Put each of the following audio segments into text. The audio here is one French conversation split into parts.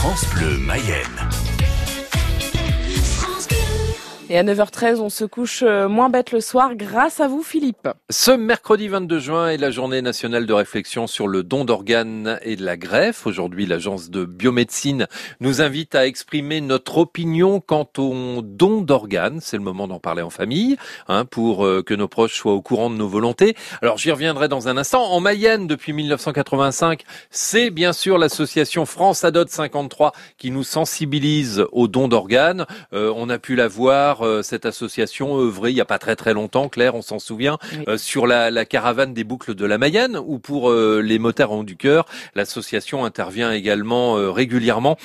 France Bleu Mayenne. Et à 9h13, on se couche euh, moins bête le soir grâce à vous, Philippe. Ce mercredi 22 juin est la journée nationale de réflexion sur le don d'organes et de la greffe. Aujourd'hui, l'agence de biomédecine nous invite à exprimer notre opinion quant au don d'organes. C'est le moment d'en parler en famille, hein, pour euh, que nos proches soient au courant de nos volontés. Alors, j'y reviendrai dans un instant. En Mayenne, depuis 1985, c'est bien sûr l'association France Adot 53 qui nous sensibilise au don d'organes. Euh, on a pu la voir euh, cette association œuvrée il n'y a pas très très longtemps, Claire, on s'en souvient, euh, sur la, la, caravane des boucles de la Mayenne, ou pour euh, les motards du cœur, l'association intervient également régulièrement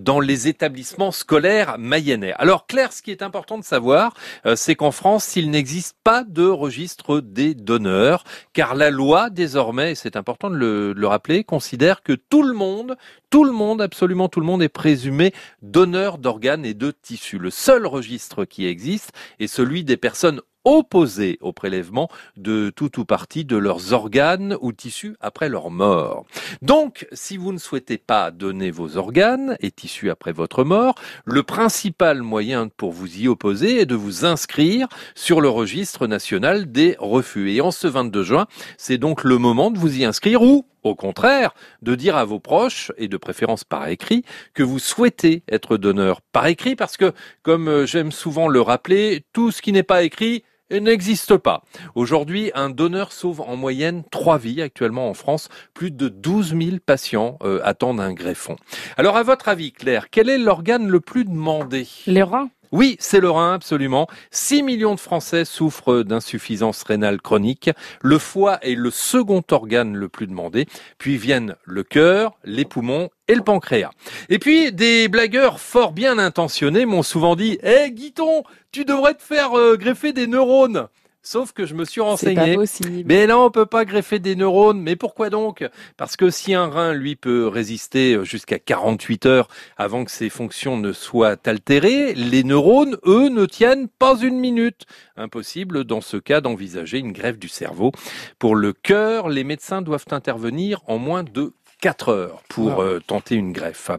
dans les établissements scolaires mayennais. Alors Claire, ce qui est important de savoir, c'est qu'en France, il n'existe pas de registre des donneurs, car la loi désormais, c'est important de le, de le rappeler, considère que tout le monde, tout le monde, absolument tout le monde est présumé donneur d'organes et de tissus. Le seul registre qui existe est celui des personnes opposés au prélèvement de tout ou partie de leurs organes ou tissus après leur mort. Donc, si vous ne souhaitez pas donner vos organes et tissus après votre mort, le principal moyen pour vous y opposer est de vous inscrire sur le registre national des refus. Et en ce 22 juin, c'est donc le moment de vous y inscrire ou au contraire, de dire à vos proches, et de préférence par écrit, que vous souhaitez être donneur par écrit, parce que, comme j'aime souvent le rappeler, tout ce qui n'est pas écrit n'existe pas. Aujourd'hui, un donneur sauve en moyenne trois vies actuellement en France. Plus de 12 000 patients euh, attendent un greffon. Alors, à votre avis, Claire, quel est l'organe le plus demandé? Les reins. Oui, c'est le rein, absolument. 6 millions de Français souffrent d'insuffisance rénale chronique. Le foie est le second organe le plus demandé. Puis viennent le cœur, les poumons et le pancréas. Et puis, des blagueurs fort bien intentionnés m'ont souvent dit « Eh, Guiton, tu devrais te faire euh, greffer des neurones !» Sauf que je me suis renseigné. Mais là, on peut pas greffer des neurones. Mais pourquoi donc? Parce que si un rein, lui, peut résister jusqu'à 48 heures avant que ses fonctions ne soient altérées, les neurones, eux, ne tiennent pas une minute. Impossible, dans ce cas, d'envisager une greffe du cerveau. Pour le cœur, les médecins doivent intervenir en moins de 4 heures pour euh, tenter une greffe.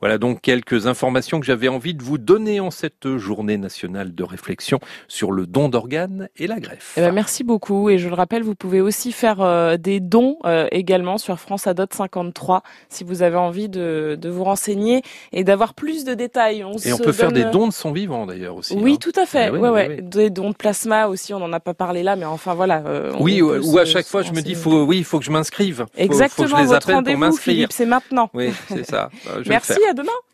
Voilà donc quelques informations que j'avais envie de vous donner en cette journée nationale de réflexion sur le don d'organes et la greffe. Eh ben, merci beaucoup et je le rappelle, vous pouvez aussi faire euh, des dons euh, également sur France Adot 53 si vous avez envie de, de vous renseigner et d'avoir plus de détails. On et on peut faire des dons de son vivant d'ailleurs aussi. Oui, hein. tout à fait. Eh ouais, ouais, Des dons de plasma aussi, on n'en a pas parlé là, mais enfin voilà. oui, ou à chaque fois je me dis, faut, oui, il faut que je m'inscrive. Exactement. Faut que je les appelle pour Philippe, c'est maintenant. Oui, c'est ça. Merci, à demain.